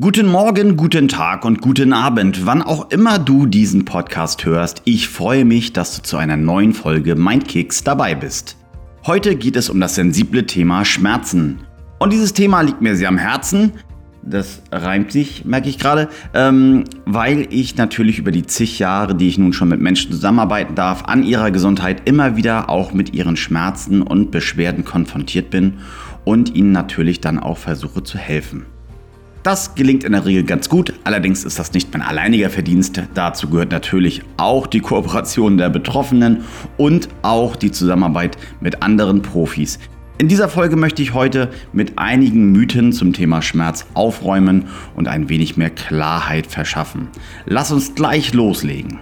Guten Morgen, guten Tag und guten Abend, wann auch immer du diesen Podcast hörst. Ich freue mich, dass du zu einer neuen Folge Mindkicks dabei bist. Heute geht es um das sensible Thema Schmerzen. Und dieses Thema liegt mir sehr am Herzen. Das reimt sich, merke ich gerade, ähm, weil ich natürlich über die zig Jahre, die ich nun schon mit Menschen zusammenarbeiten darf, an ihrer Gesundheit immer wieder auch mit ihren Schmerzen und Beschwerden konfrontiert bin und ihnen natürlich dann auch versuche zu helfen. Das gelingt in der Regel ganz gut, allerdings ist das nicht mein alleiniger Verdienst. Dazu gehört natürlich auch die Kooperation der Betroffenen und auch die Zusammenarbeit mit anderen Profis. In dieser Folge möchte ich heute mit einigen Mythen zum Thema Schmerz aufräumen und ein wenig mehr Klarheit verschaffen. Lass uns gleich loslegen.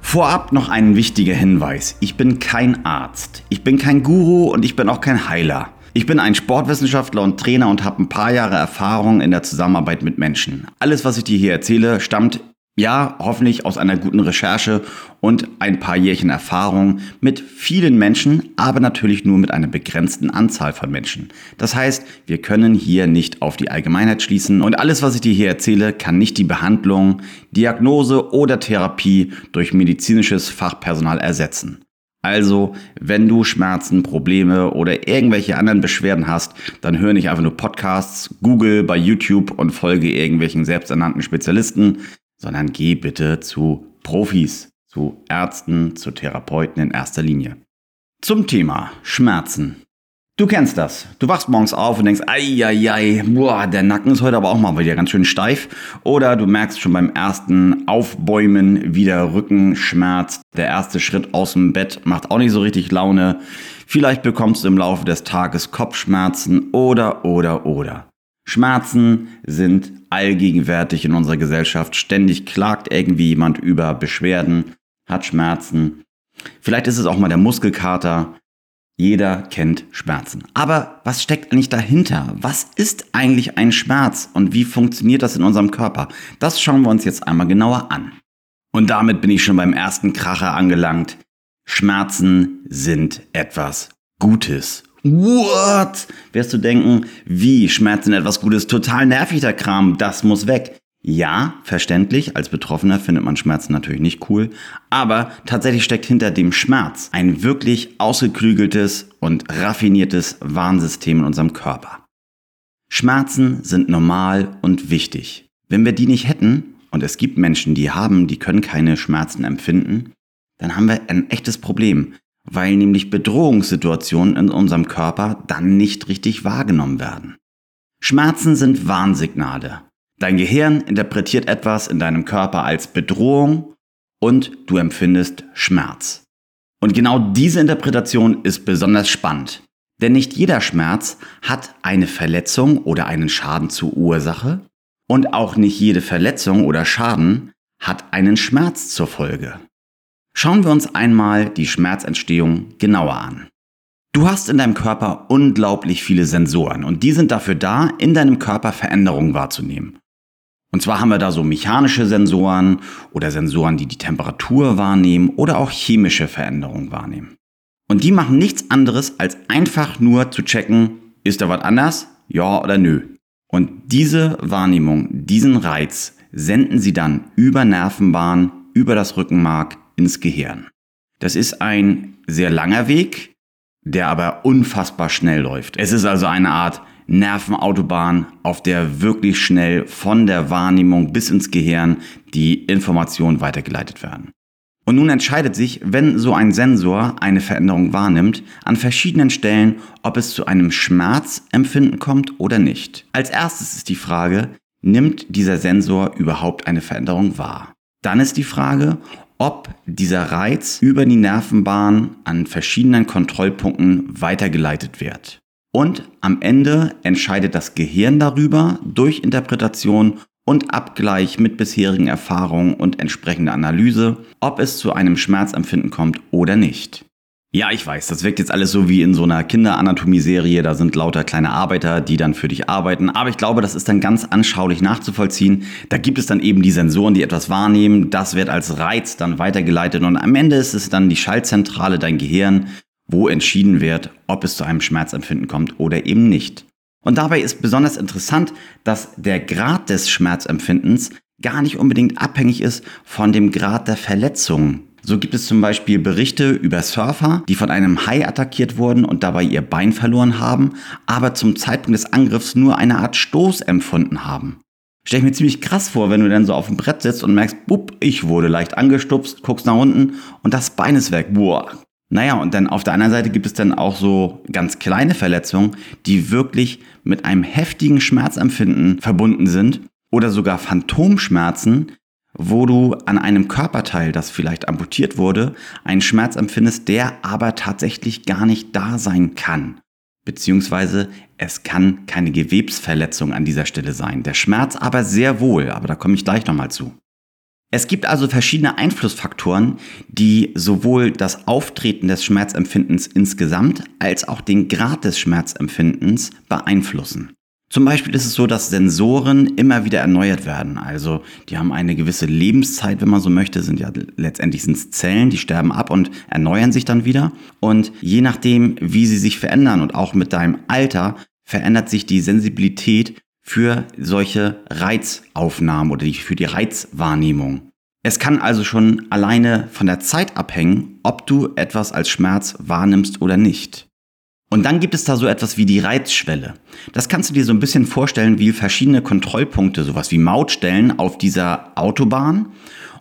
Vorab noch ein wichtiger Hinweis. Ich bin kein Arzt, ich bin kein Guru und ich bin auch kein Heiler. Ich bin ein Sportwissenschaftler und Trainer und habe ein paar Jahre Erfahrung in der Zusammenarbeit mit Menschen. Alles, was ich dir hier erzähle, stammt ja, hoffentlich aus einer guten Recherche und ein paar Jährchen Erfahrung mit vielen Menschen, aber natürlich nur mit einer begrenzten Anzahl von Menschen. Das heißt, wir können hier nicht auf die Allgemeinheit schließen und alles, was ich dir hier erzähle, kann nicht die Behandlung, Diagnose oder Therapie durch medizinisches Fachpersonal ersetzen. Also, wenn du Schmerzen, Probleme oder irgendwelche anderen Beschwerden hast, dann hör nicht einfach nur Podcasts, Google bei YouTube und folge irgendwelchen selbsternannten Spezialisten, sondern geh bitte zu Profis, zu Ärzten, zu Therapeuten in erster Linie. Zum Thema Schmerzen. Du kennst das. Du wachst morgens auf und denkst, ei, ei, ei, boah, der Nacken ist heute aber auch mal wieder ganz schön steif. Oder du merkst schon beim ersten Aufbäumen, wie der Rücken schmerzt. Der erste Schritt aus dem Bett macht auch nicht so richtig Laune. Vielleicht bekommst du im Laufe des Tages Kopfschmerzen oder, oder, oder. Schmerzen sind allgegenwärtig in unserer Gesellschaft. Ständig klagt irgendwie jemand über Beschwerden, hat Schmerzen. Vielleicht ist es auch mal der Muskelkater. Jeder kennt Schmerzen. Aber was steckt eigentlich dahinter? Was ist eigentlich ein Schmerz und wie funktioniert das in unserem Körper? Das schauen wir uns jetzt einmal genauer an. Und damit bin ich schon beim ersten Kracher angelangt. Schmerzen sind etwas Gutes. What? Wirst du denken, wie Schmerzen etwas Gutes? Total nervig der Kram, das muss weg. Ja, verständlich, als Betroffener findet man Schmerzen natürlich nicht cool, aber tatsächlich steckt hinter dem Schmerz ein wirklich ausgeklügeltes und raffiniertes Warnsystem in unserem Körper. Schmerzen sind normal und wichtig. Wenn wir die nicht hätten, und es gibt Menschen, die haben, die können keine Schmerzen empfinden, dann haben wir ein echtes Problem, weil nämlich Bedrohungssituationen in unserem Körper dann nicht richtig wahrgenommen werden. Schmerzen sind Warnsignale. Dein Gehirn interpretiert etwas in deinem Körper als Bedrohung und du empfindest Schmerz. Und genau diese Interpretation ist besonders spannend. Denn nicht jeder Schmerz hat eine Verletzung oder einen Schaden zur Ursache und auch nicht jede Verletzung oder Schaden hat einen Schmerz zur Folge. Schauen wir uns einmal die Schmerzentstehung genauer an. Du hast in deinem Körper unglaublich viele Sensoren und die sind dafür da, in deinem Körper Veränderungen wahrzunehmen. Und zwar haben wir da so mechanische Sensoren oder Sensoren, die die Temperatur wahrnehmen oder auch chemische Veränderungen wahrnehmen. Und die machen nichts anderes, als einfach nur zu checken, ist da was anders? Ja oder nö. Und diese Wahrnehmung, diesen Reiz senden sie dann über Nervenbahn, über das Rückenmark ins Gehirn. Das ist ein sehr langer Weg, der aber unfassbar schnell läuft. Es ist also eine Art Nervenautobahn, auf der wirklich schnell von der Wahrnehmung bis ins Gehirn die Informationen weitergeleitet werden. Und nun entscheidet sich, wenn so ein Sensor eine Veränderung wahrnimmt, an verschiedenen Stellen, ob es zu einem Schmerzempfinden kommt oder nicht. Als erstes ist die Frage, nimmt dieser Sensor überhaupt eine Veränderung wahr? Dann ist die Frage, ob dieser Reiz über die Nervenbahn an verschiedenen Kontrollpunkten weitergeleitet wird. Und am Ende entscheidet das Gehirn darüber durch Interpretation und Abgleich mit bisherigen Erfahrungen und entsprechender Analyse, ob es zu einem Schmerzempfinden kommt oder nicht. Ja, ich weiß, das wirkt jetzt alles so wie in so einer Kinderanatomie-Serie, da sind lauter kleine Arbeiter, die dann für dich arbeiten, aber ich glaube, das ist dann ganz anschaulich nachzuvollziehen. Da gibt es dann eben die Sensoren, die etwas wahrnehmen, das wird als Reiz dann weitergeleitet und am Ende ist es dann die Schaltzentrale, dein Gehirn, wo entschieden wird, ob es zu einem Schmerzempfinden kommt oder eben nicht. Und dabei ist besonders interessant, dass der Grad des Schmerzempfindens gar nicht unbedingt abhängig ist von dem Grad der Verletzung. So gibt es zum Beispiel Berichte über Surfer, die von einem Hai attackiert wurden und dabei ihr Bein verloren haben, aber zum Zeitpunkt des Angriffs nur eine Art Stoß empfunden haben. Stell ich mir ziemlich krass vor, wenn du dann so auf dem Brett sitzt und merkst, bupp, ich wurde leicht angestupst, guckst nach unten und das Bein ist weg. Boah. Naja, und dann auf der anderen Seite gibt es dann auch so ganz kleine Verletzungen, die wirklich mit einem heftigen Schmerzempfinden verbunden sind oder sogar Phantomschmerzen, wo du an einem Körperteil, das vielleicht amputiert wurde, einen Schmerz empfindest, der aber tatsächlich gar nicht da sein kann. Beziehungsweise es kann keine Gewebsverletzung an dieser Stelle sein. Der Schmerz aber sehr wohl, aber da komme ich gleich nochmal zu. Es gibt also verschiedene Einflussfaktoren, die sowohl das Auftreten des Schmerzempfindens insgesamt als auch den Grad des Schmerzempfindens beeinflussen. Zum Beispiel ist es so, dass Sensoren immer wieder erneuert werden. Also die haben eine gewisse Lebenszeit, wenn man so möchte, sind ja letztendlich sind Zellen, die sterben ab und erneuern sich dann wieder. Und je nachdem, wie sie sich verändern und auch mit deinem Alter, verändert sich die Sensibilität für solche Reizaufnahmen oder für die Reizwahrnehmung. Es kann also schon alleine von der Zeit abhängen, ob du etwas als Schmerz wahrnimmst oder nicht. Und dann gibt es da so etwas wie die Reizschwelle. Das kannst du dir so ein bisschen vorstellen wie verschiedene Kontrollpunkte, sowas wie Mautstellen auf dieser Autobahn.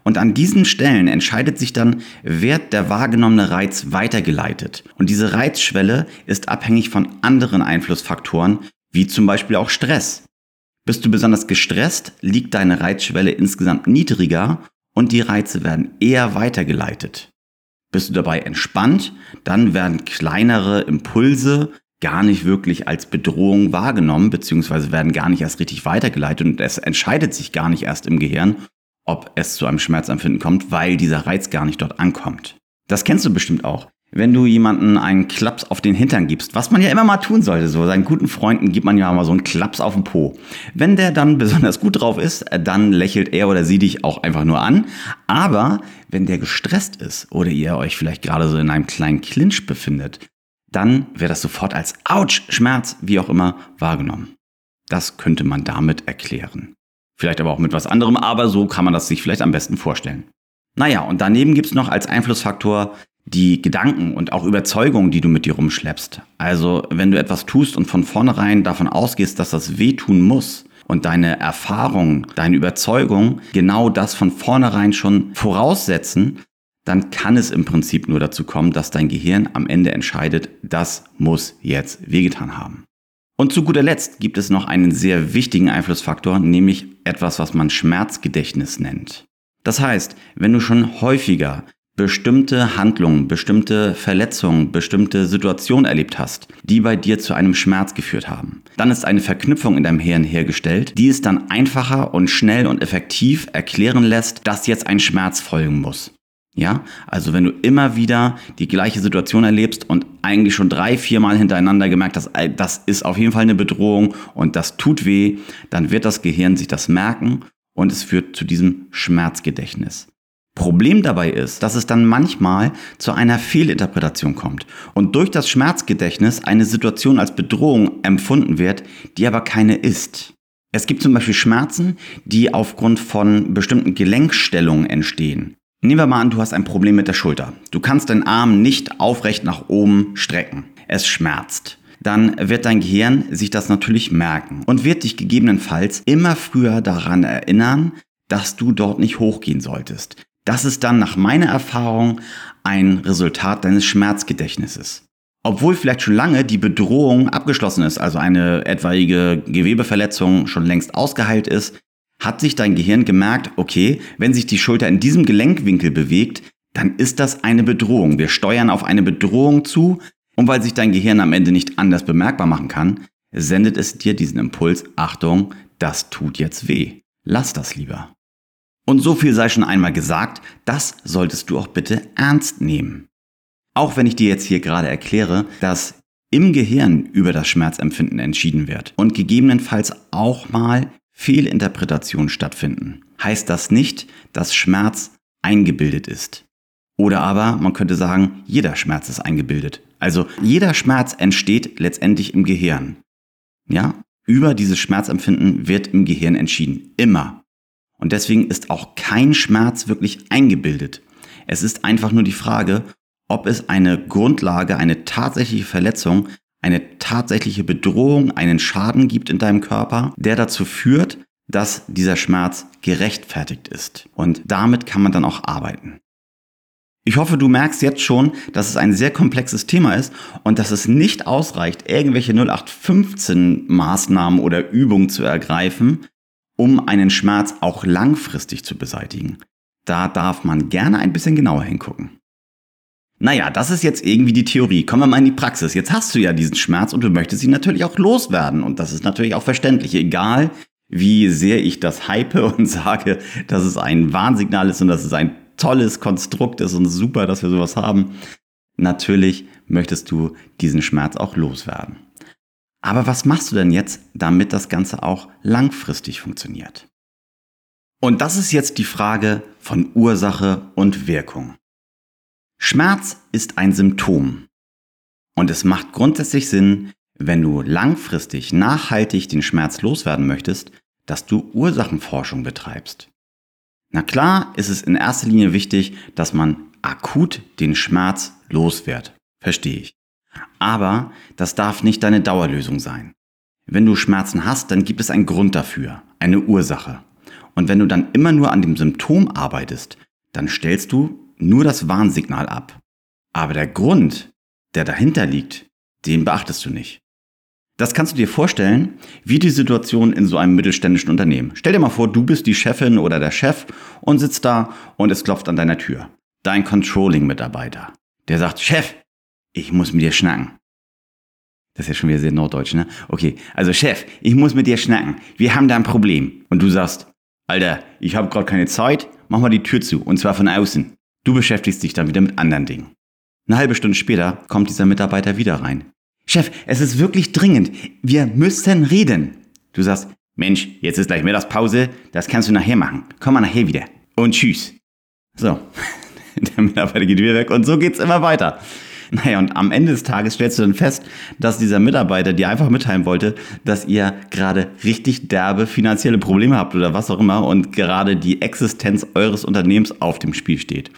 Und an diesen Stellen entscheidet sich dann, wird der wahrgenommene Reiz weitergeleitet. Und diese Reizschwelle ist abhängig von anderen Einflussfaktoren, wie zum Beispiel auch Stress. Bist du besonders gestresst, liegt deine Reizschwelle insgesamt niedriger und die Reize werden eher weitergeleitet. Bist du dabei entspannt, dann werden kleinere Impulse gar nicht wirklich als Bedrohung wahrgenommen, beziehungsweise werden gar nicht erst richtig weitergeleitet und es entscheidet sich gar nicht erst im Gehirn, ob es zu einem Schmerzempfinden kommt, weil dieser Reiz gar nicht dort ankommt. Das kennst du bestimmt auch wenn du jemanden einen Klaps auf den Hintern gibst, was man ja immer mal tun sollte, so seinen guten Freunden gibt man ja mal so einen Klaps auf den Po. Wenn der dann besonders gut drauf ist, dann lächelt er oder sie dich auch einfach nur an. Aber wenn der gestresst ist oder ihr euch vielleicht gerade so in einem kleinen Clinch befindet, dann wird das sofort als Autsch, Schmerz, wie auch immer, wahrgenommen. Das könnte man damit erklären. Vielleicht aber auch mit was anderem, aber so kann man das sich vielleicht am besten vorstellen. Naja, und daneben gibt's noch als Einflussfaktor die Gedanken und auch Überzeugungen, die du mit dir rumschleppst. Also wenn du etwas tust und von vornherein davon ausgehst, dass das wehtun muss und deine Erfahrung, deine Überzeugung genau das von vornherein schon voraussetzen, dann kann es im Prinzip nur dazu kommen, dass dein Gehirn am Ende entscheidet, das muss jetzt wehgetan haben. Und zu guter Letzt gibt es noch einen sehr wichtigen Einflussfaktor, nämlich etwas, was man Schmerzgedächtnis nennt. Das heißt, wenn du schon häufiger bestimmte Handlungen, bestimmte Verletzungen, bestimmte Situationen erlebt hast, die bei dir zu einem Schmerz geführt haben. Dann ist eine Verknüpfung in deinem Hirn hergestellt, die es dann einfacher und schnell und effektiv erklären lässt, dass jetzt ein Schmerz folgen muss. Ja, also wenn du immer wieder die gleiche Situation erlebst und eigentlich schon drei, vier Mal hintereinander gemerkt hast, das ist auf jeden Fall eine Bedrohung und das tut weh, dann wird das Gehirn sich das merken und es führt zu diesem Schmerzgedächtnis. Problem dabei ist, dass es dann manchmal zu einer Fehlinterpretation kommt und durch das Schmerzgedächtnis eine Situation als Bedrohung empfunden wird, die aber keine ist. Es gibt zum Beispiel Schmerzen, die aufgrund von bestimmten Gelenkstellungen entstehen. Nehmen wir mal an, du hast ein Problem mit der Schulter. Du kannst deinen Arm nicht aufrecht nach oben strecken. Es schmerzt. Dann wird dein Gehirn sich das natürlich merken und wird dich gegebenenfalls immer früher daran erinnern, dass du dort nicht hochgehen solltest. Das ist dann nach meiner Erfahrung ein Resultat deines Schmerzgedächtnisses. Obwohl vielleicht schon lange die Bedrohung abgeschlossen ist, also eine etwaige Gewebeverletzung schon längst ausgeheilt ist, hat sich dein Gehirn gemerkt, okay, wenn sich die Schulter in diesem Gelenkwinkel bewegt, dann ist das eine Bedrohung. Wir steuern auf eine Bedrohung zu und weil sich dein Gehirn am Ende nicht anders bemerkbar machen kann, sendet es dir diesen Impuls, Achtung, das tut jetzt weh. Lass das lieber. Und so viel sei schon einmal gesagt, das solltest du auch bitte ernst nehmen. Auch wenn ich dir jetzt hier gerade erkläre, dass im Gehirn über das Schmerzempfinden entschieden wird und gegebenenfalls auch mal Fehlinterpretationen stattfinden, heißt das nicht, dass Schmerz eingebildet ist. Oder aber man könnte sagen, jeder Schmerz ist eingebildet. Also jeder Schmerz entsteht letztendlich im Gehirn. Ja, über dieses Schmerzempfinden wird im Gehirn entschieden. Immer. Und deswegen ist auch kein Schmerz wirklich eingebildet. Es ist einfach nur die Frage, ob es eine Grundlage, eine tatsächliche Verletzung, eine tatsächliche Bedrohung, einen Schaden gibt in deinem Körper, der dazu führt, dass dieser Schmerz gerechtfertigt ist. Und damit kann man dann auch arbeiten. Ich hoffe, du merkst jetzt schon, dass es ein sehr komplexes Thema ist und dass es nicht ausreicht, irgendwelche 0815 Maßnahmen oder Übungen zu ergreifen, um einen Schmerz auch langfristig zu beseitigen. Da darf man gerne ein bisschen genauer hingucken. Naja, das ist jetzt irgendwie die Theorie. Kommen wir mal in die Praxis. Jetzt hast du ja diesen Schmerz und du möchtest ihn natürlich auch loswerden. Und das ist natürlich auch verständlich. Egal, wie sehr ich das hype und sage, dass es ein Warnsignal ist und dass es ein tolles Konstrukt ist und super, dass wir sowas haben. Natürlich möchtest du diesen Schmerz auch loswerden. Aber was machst du denn jetzt, damit das Ganze auch langfristig funktioniert? Und das ist jetzt die Frage von Ursache und Wirkung. Schmerz ist ein Symptom. Und es macht grundsätzlich Sinn, wenn du langfristig nachhaltig den Schmerz loswerden möchtest, dass du Ursachenforschung betreibst. Na klar ist es in erster Linie wichtig, dass man akut den Schmerz loswird. Verstehe ich. Aber das darf nicht deine Dauerlösung sein. Wenn du Schmerzen hast, dann gibt es einen Grund dafür, eine Ursache. Und wenn du dann immer nur an dem Symptom arbeitest, dann stellst du nur das Warnsignal ab. Aber der Grund, der dahinter liegt, den beachtest du nicht. Das kannst du dir vorstellen, wie die Situation in so einem mittelständischen Unternehmen. Stell dir mal vor, du bist die Chefin oder der Chef und sitzt da und es klopft an deiner Tür. Dein Controlling-Mitarbeiter. Der sagt, Chef, ich muss mit dir schnacken. Das ist ja schon wieder sehr norddeutsch, ne? Okay, also Chef, ich muss mit dir schnacken. Wir haben da ein Problem. Und du sagst, Alter, ich habe gerade keine Zeit, mach mal die Tür zu, und zwar von außen. Du beschäftigst dich dann wieder mit anderen Dingen. Eine halbe Stunde später kommt dieser Mitarbeiter wieder rein. Chef, es ist wirklich dringend. Wir müssen reden. Du sagst, Mensch, jetzt ist gleich Mittagspause, das kannst du nachher machen. Komm mal nachher wieder. Und tschüss. So, der Mitarbeiter geht wieder weg und so geht's immer weiter. Naja, und am Ende des Tages stellst du dann fest, dass dieser Mitarbeiter dir einfach mitteilen wollte, dass ihr gerade richtig derbe finanzielle Probleme habt oder was auch immer und gerade die Existenz eures Unternehmens auf dem Spiel steht.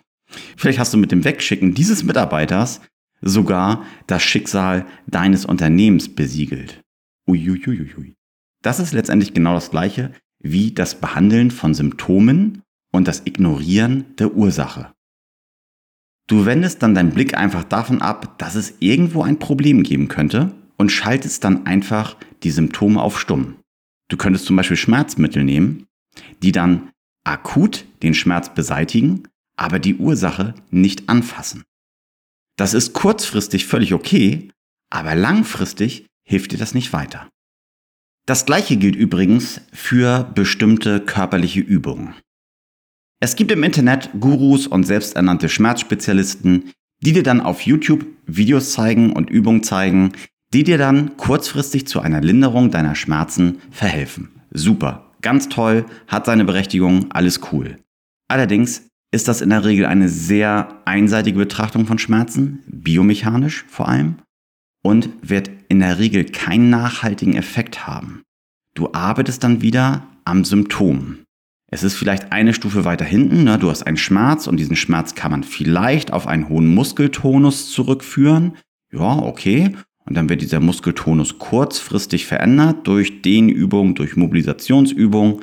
Vielleicht hast du mit dem Wegschicken dieses Mitarbeiters sogar das Schicksal deines Unternehmens besiegelt. Uiuiuiui. Das ist letztendlich genau das gleiche wie das Behandeln von Symptomen und das Ignorieren der Ursache. Du wendest dann deinen Blick einfach davon ab, dass es irgendwo ein Problem geben könnte und schaltest dann einfach die Symptome auf stumm. Du könntest zum Beispiel Schmerzmittel nehmen, die dann akut den Schmerz beseitigen, aber die Ursache nicht anfassen. Das ist kurzfristig völlig okay, aber langfristig hilft dir das nicht weiter. Das gleiche gilt übrigens für bestimmte körperliche Übungen. Es gibt im Internet Gurus und selbsternannte Schmerzspezialisten, die dir dann auf YouTube Videos zeigen und Übungen zeigen, die dir dann kurzfristig zu einer Linderung deiner Schmerzen verhelfen. Super, ganz toll, hat seine Berechtigung, alles cool. Allerdings ist das in der Regel eine sehr einseitige Betrachtung von Schmerzen, biomechanisch vor allem, und wird in der Regel keinen nachhaltigen Effekt haben. Du arbeitest dann wieder am Symptom. Es ist vielleicht eine Stufe weiter hinten, ne? du hast einen Schmerz und diesen Schmerz kann man vielleicht auf einen hohen Muskeltonus zurückführen. Ja, okay. Und dann wird dieser Muskeltonus kurzfristig verändert durch Dehnübung, durch Mobilisationsübung.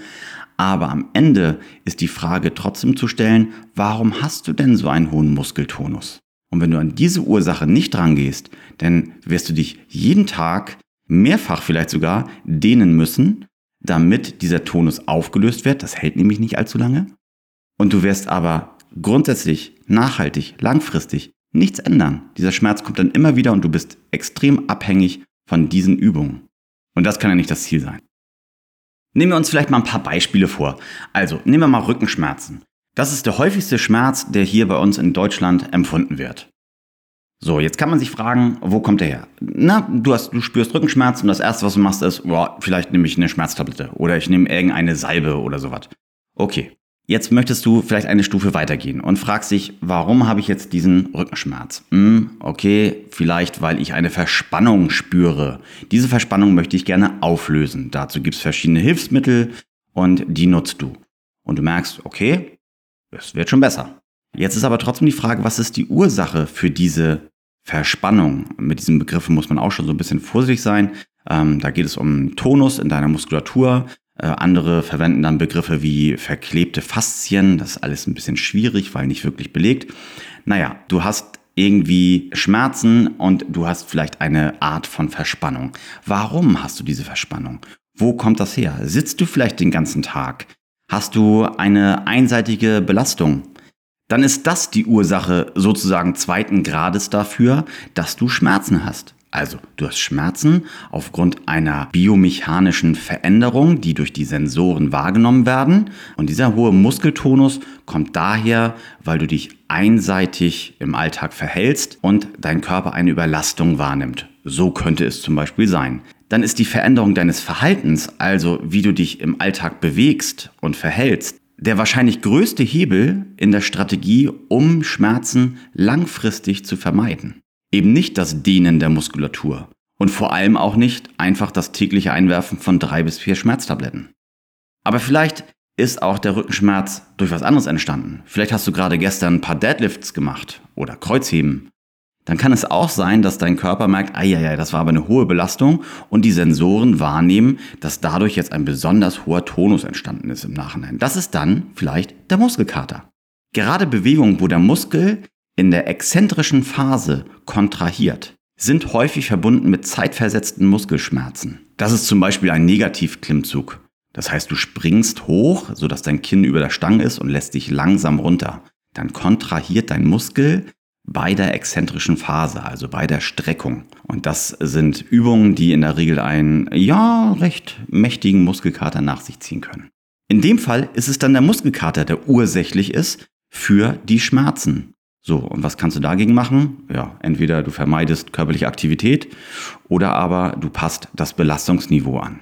Aber am Ende ist die Frage trotzdem zu stellen, warum hast du denn so einen hohen Muskeltonus? Und wenn du an diese Ursache nicht rangehst, dann wirst du dich jeden Tag mehrfach vielleicht sogar dehnen müssen, damit dieser Tonus aufgelöst wird. Das hält nämlich nicht allzu lange. Und du wirst aber grundsätzlich, nachhaltig, langfristig nichts ändern. Dieser Schmerz kommt dann immer wieder und du bist extrem abhängig von diesen Übungen. Und das kann ja nicht das Ziel sein. Nehmen wir uns vielleicht mal ein paar Beispiele vor. Also, nehmen wir mal Rückenschmerzen. Das ist der häufigste Schmerz, der hier bei uns in Deutschland empfunden wird. So, jetzt kann man sich fragen, wo kommt der her? Na, du, hast, du spürst Rückenschmerzen und das erste, was du machst, ist, boah, vielleicht nehme ich eine Schmerztablette oder ich nehme irgendeine Salbe oder sowas. Okay. Jetzt möchtest du vielleicht eine Stufe weitergehen und fragst dich, warum habe ich jetzt diesen Rückenschmerz? Hm, okay, vielleicht weil ich eine Verspannung spüre. Diese Verspannung möchte ich gerne auflösen. Dazu gibt es verschiedene Hilfsmittel und die nutzt du. Und du merkst, okay, es wird schon besser. Jetzt ist aber trotzdem die Frage, was ist die Ursache für diese Verspannung? Mit diesem Begriff muss man auch schon so ein bisschen vorsichtig sein. Ähm, da geht es um Tonus in deiner Muskulatur. Äh, andere verwenden dann Begriffe wie verklebte Faszien. Das ist alles ein bisschen schwierig, weil nicht wirklich belegt. Naja, du hast irgendwie Schmerzen und du hast vielleicht eine Art von Verspannung. Warum hast du diese Verspannung? Wo kommt das her? Sitzt du vielleicht den ganzen Tag? Hast du eine einseitige Belastung? Dann ist das die Ursache sozusagen zweiten Grades dafür, dass du Schmerzen hast. Also, du hast Schmerzen aufgrund einer biomechanischen Veränderung, die durch die Sensoren wahrgenommen werden. Und dieser hohe Muskeltonus kommt daher, weil du dich einseitig im Alltag verhältst und dein Körper eine Überlastung wahrnimmt. So könnte es zum Beispiel sein. Dann ist die Veränderung deines Verhaltens, also wie du dich im Alltag bewegst und verhältst, der wahrscheinlich größte Hebel in der Strategie, um Schmerzen langfristig zu vermeiden. Eben nicht das Dehnen der Muskulatur und vor allem auch nicht einfach das tägliche Einwerfen von drei bis vier Schmerztabletten. Aber vielleicht ist auch der Rückenschmerz durch was anderes entstanden. Vielleicht hast du gerade gestern ein paar Deadlifts gemacht oder Kreuzheben. Dann kann es auch sein, dass dein Körper merkt, ja, das war aber eine hohe Belastung und die Sensoren wahrnehmen, dass dadurch jetzt ein besonders hoher Tonus entstanden ist im Nachhinein. Das ist dann vielleicht der Muskelkater. Gerade Bewegungen, wo der Muskel in der exzentrischen Phase kontrahiert, sind häufig verbunden mit zeitversetzten Muskelschmerzen. Das ist zum Beispiel ein Negativklimmzug. Das heißt, du springst hoch, sodass dein Kinn über der Stange ist und lässt dich langsam runter. Dann kontrahiert dein Muskel bei der exzentrischen Phase, also bei der Streckung. Und das sind Übungen, die in der Regel einen, ja, recht mächtigen Muskelkater nach sich ziehen können. In dem Fall ist es dann der Muskelkater, der ursächlich ist für die Schmerzen. So, und was kannst du dagegen machen? Ja, entweder du vermeidest körperliche Aktivität oder aber du passt das Belastungsniveau an.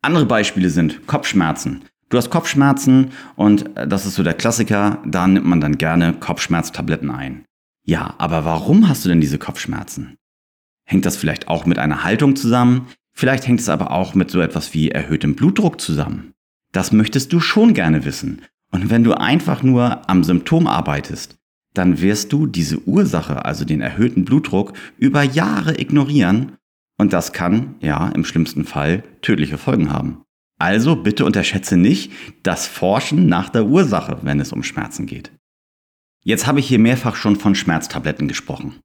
Andere Beispiele sind Kopfschmerzen. Du hast Kopfschmerzen und äh, das ist so der Klassiker, da nimmt man dann gerne Kopfschmerztabletten ein. Ja, aber warum hast du denn diese Kopfschmerzen? Hängt das vielleicht auch mit einer Haltung zusammen? Vielleicht hängt es aber auch mit so etwas wie erhöhtem Blutdruck zusammen. Das möchtest du schon gerne wissen. Und wenn du einfach nur am Symptom arbeitest, dann wirst du diese Ursache, also den erhöhten Blutdruck, über Jahre ignorieren und das kann, ja, im schlimmsten Fall tödliche Folgen haben. Also bitte unterschätze nicht das Forschen nach der Ursache, wenn es um Schmerzen geht. Jetzt habe ich hier mehrfach schon von Schmerztabletten gesprochen.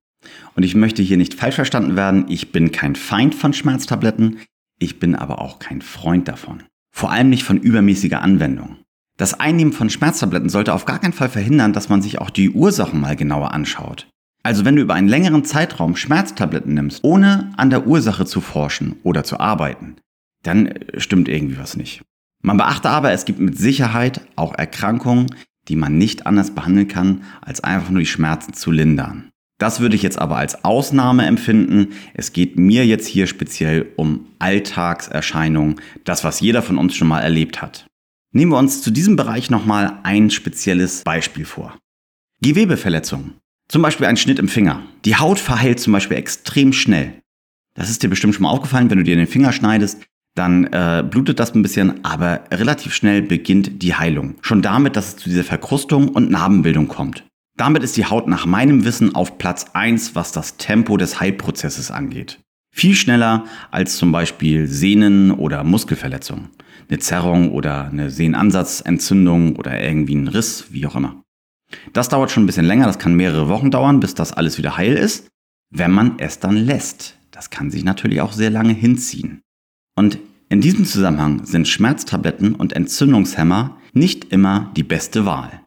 Und ich möchte hier nicht falsch verstanden werden, ich bin kein Feind von Schmerztabletten, ich bin aber auch kein Freund davon. Vor allem nicht von übermäßiger Anwendung. Das Einnehmen von Schmerztabletten sollte auf gar keinen Fall verhindern, dass man sich auch die Ursachen mal genauer anschaut. Also wenn du über einen längeren Zeitraum Schmerztabletten nimmst, ohne an der Ursache zu forschen oder zu arbeiten, dann äh, stimmt irgendwie was nicht. Man beachte aber, es gibt mit Sicherheit auch Erkrankungen, die man nicht anders behandeln kann, als einfach nur die Schmerzen zu lindern. Das würde ich jetzt aber als Ausnahme empfinden. Es geht mir jetzt hier speziell um Alltagserscheinungen, das, was jeder von uns schon mal erlebt hat. Nehmen wir uns zu diesem Bereich nochmal ein spezielles Beispiel vor. Gewebeverletzungen. Zum Beispiel ein Schnitt im Finger. Die Haut verheilt zum Beispiel extrem schnell. Das ist dir bestimmt schon mal aufgefallen, wenn du dir den Finger schneidest, dann äh, blutet das ein bisschen, aber relativ schnell beginnt die Heilung. Schon damit, dass es zu dieser Verkrustung und Narbenbildung kommt. Damit ist die Haut nach meinem Wissen auf Platz 1, was das Tempo des Heilprozesses angeht. Viel schneller als zum Beispiel Sehnen- oder Muskelverletzungen eine Zerrung oder eine Sehnenansatzentzündung oder irgendwie ein Riss, wie auch immer. Das dauert schon ein bisschen länger, das kann mehrere Wochen dauern, bis das alles wieder heil ist, wenn man es dann lässt. Das kann sich natürlich auch sehr lange hinziehen. Und in diesem Zusammenhang sind Schmerztabletten und Entzündungshemmer nicht immer die beste Wahl.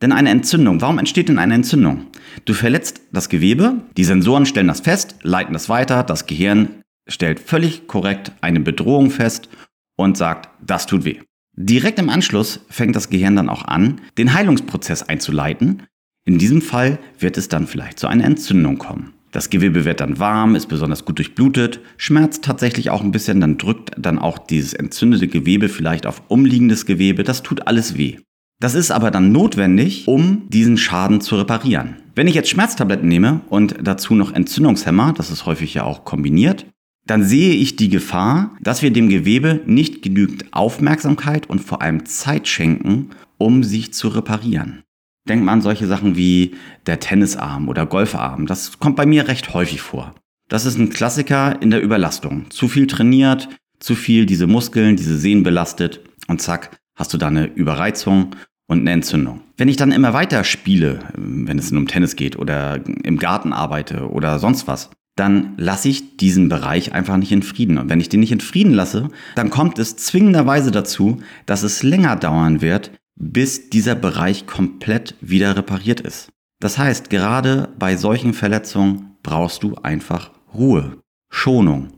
Denn eine Entzündung, warum entsteht denn eine Entzündung? Du verletzt das Gewebe, die Sensoren stellen das fest, leiten das weiter, das Gehirn stellt völlig korrekt eine Bedrohung fest und sagt, das tut weh. Direkt im Anschluss fängt das Gehirn dann auch an, den Heilungsprozess einzuleiten. In diesem Fall wird es dann vielleicht zu einer Entzündung kommen. Das Gewebe wird dann warm, ist besonders gut durchblutet, schmerzt tatsächlich auch ein bisschen, dann drückt dann auch dieses entzündete Gewebe vielleicht auf umliegendes Gewebe, das tut alles weh. Das ist aber dann notwendig, um diesen Schaden zu reparieren. Wenn ich jetzt Schmerztabletten nehme und dazu noch Entzündungshemmer, das ist häufig ja auch kombiniert, dann sehe ich die Gefahr, dass wir dem Gewebe nicht genügend Aufmerksamkeit und vor allem Zeit schenken, um sich zu reparieren. Denkt man an solche Sachen wie der Tennisarm oder Golfarm. Das kommt bei mir recht häufig vor. Das ist ein Klassiker in der Überlastung. Zu viel trainiert, zu viel diese Muskeln, diese Sehnen belastet und zack, hast du da eine Überreizung und eine Entzündung. Wenn ich dann immer weiter spiele, wenn es um Tennis geht oder im Garten arbeite oder sonst was, dann lasse ich diesen Bereich einfach nicht in Frieden. Und wenn ich den nicht in Frieden lasse, dann kommt es zwingenderweise dazu, dass es länger dauern wird, bis dieser Bereich komplett wieder repariert ist. Das heißt, gerade bei solchen Verletzungen brauchst du einfach Ruhe, Schonung.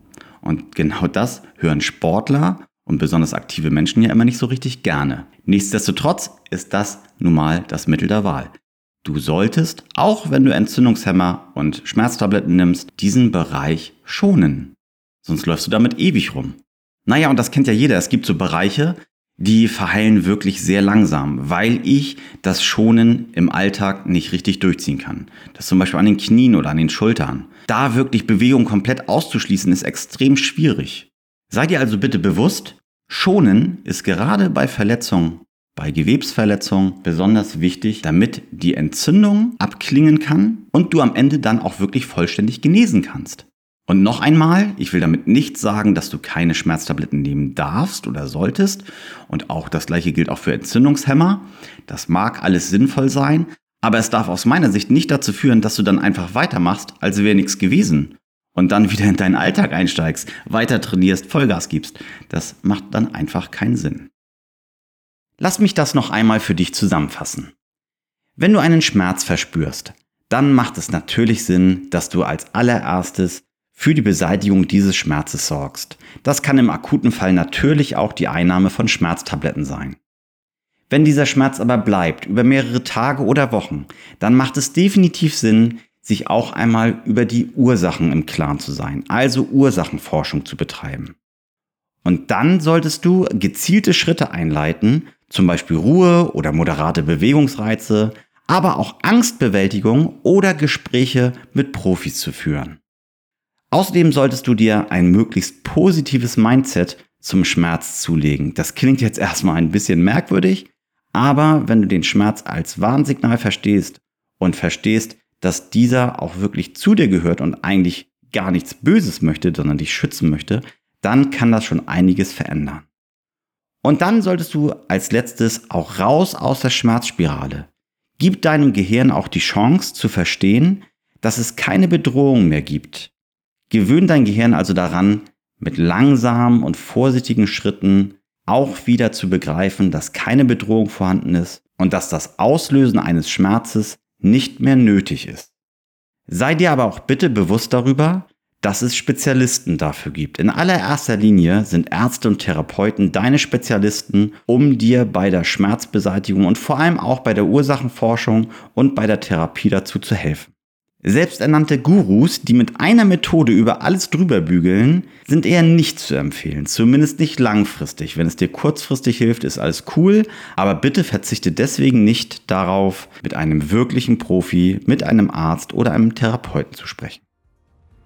Und genau das hören Sportler und besonders aktive Menschen ja immer nicht so richtig gerne. Nichtsdestotrotz ist das nun mal das Mittel der Wahl. Du solltest, auch wenn du Entzündungshemmer und Schmerztabletten nimmst, diesen Bereich schonen. Sonst läufst du damit ewig rum. Naja, und das kennt ja jeder. Es gibt so Bereiche, die verheilen wirklich sehr langsam, weil ich das Schonen im Alltag nicht richtig durchziehen kann. Das zum Beispiel an den Knien oder an den Schultern. Da wirklich Bewegung komplett auszuschließen, ist extrem schwierig. Sei dir also bitte bewusst, Schonen ist gerade bei Verletzungen, bei Gewebsverletzungen besonders wichtig, damit die Entzündung abklingen kann und du am Ende dann auch wirklich vollständig genesen kannst. Und noch einmal, ich will damit nicht sagen, dass du keine Schmerztabletten nehmen darfst oder solltest. Und auch das gleiche gilt auch für Entzündungshemmer. Das mag alles sinnvoll sein, aber es darf aus meiner Sicht nicht dazu führen, dass du dann einfach weitermachst, als wäre nichts gewesen und dann wieder in deinen Alltag einsteigst, weiter trainierst, Vollgas gibst. Das macht dann einfach keinen Sinn. Lass mich das noch einmal für dich zusammenfassen. Wenn du einen Schmerz verspürst, dann macht es natürlich Sinn, dass du als allererstes für die Beseitigung dieses Schmerzes sorgst. Das kann im akuten Fall natürlich auch die Einnahme von Schmerztabletten sein. Wenn dieser Schmerz aber bleibt, über mehrere Tage oder Wochen, dann macht es definitiv Sinn, sich auch einmal über die Ursachen im Klaren zu sein, also Ursachenforschung zu betreiben. Und dann solltest du gezielte Schritte einleiten, zum Beispiel Ruhe oder moderate Bewegungsreize, aber auch Angstbewältigung oder Gespräche mit Profis zu führen. Außerdem solltest du dir ein möglichst positives Mindset zum Schmerz zulegen. Das klingt jetzt erstmal ein bisschen merkwürdig, aber wenn du den Schmerz als Warnsignal verstehst und verstehst, dass dieser auch wirklich zu dir gehört und eigentlich gar nichts Böses möchte, sondern dich schützen möchte, dann kann das schon einiges verändern. Und dann solltest du als letztes auch raus aus der Schmerzspirale. Gib deinem Gehirn auch die Chance zu verstehen, dass es keine Bedrohung mehr gibt. Gewöhn dein Gehirn also daran, mit langsamen und vorsichtigen Schritten auch wieder zu begreifen, dass keine Bedrohung vorhanden ist und dass das Auslösen eines Schmerzes nicht mehr nötig ist. Sei dir aber auch bitte bewusst darüber, dass es Spezialisten dafür gibt. In allererster Linie sind Ärzte und Therapeuten deine Spezialisten, um dir bei der Schmerzbeseitigung und vor allem auch bei der Ursachenforschung und bei der Therapie dazu zu helfen. Selbsternannte Gurus, die mit einer Methode über alles drüber bügeln, sind eher nicht zu empfehlen. Zumindest nicht langfristig. Wenn es dir kurzfristig hilft, ist alles cool. Aber bitte verzichte deswegen nicht darauf, mit einem wirklichen Profi, mit einem Arzt oder einem Therapeuten zu sprechen.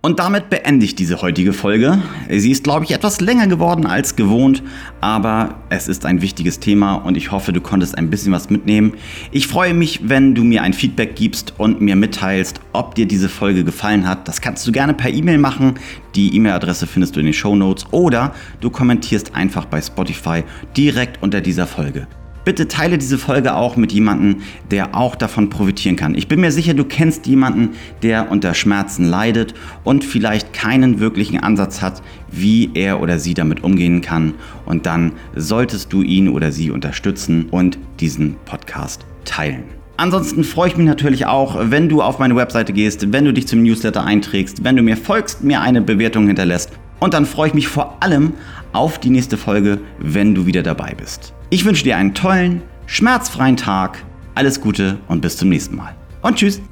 Und damit beende ich diese heutige Folge. Sie ist, glaube ich, etwas länger geworden als gewohnt, aber es ist ein wichtiges Thema und ich hoffe, du konntest ein bisschen was mitnehmen. Ich freue mich, wenn du mir ein Feedback gibst und mir mitteilst, ob dir diese Folge gefallen hat. Das kannst du gerne per E-Mail machen. Die E-Mail-Adresse findest du in den Show Notes oder du kommentierst einfach bei Spotify direkt unter dieser Folge. Bitte teile diese Folge auch mit jemandem, der auch davon profitieren kann. Ich bin mir sicher, du kennst jemanden, der unter Schmerzen leidet und vielleicht keinen wirklichen Ansatz hat, wie er oder sie damit umgehen kann. Und dann solltest du ihn oder sie unterstützen und diesen Podcast teilen. Ansonsten freue ich mich natürlich auch, wenn du auf meine Webseite gehst, wenn du dich zum Newsletter einträgst, wenn du mir folgst, mir eine Bewertung hinterlässt. Und dann freue ich mich vor allem auf die nächste Folge, wenn du wieder dabei bist. Ich wünsche dir einen tollen, schmerzfreien Tag. Alles Gute und bis zum nächsten Mal. Und tschüss.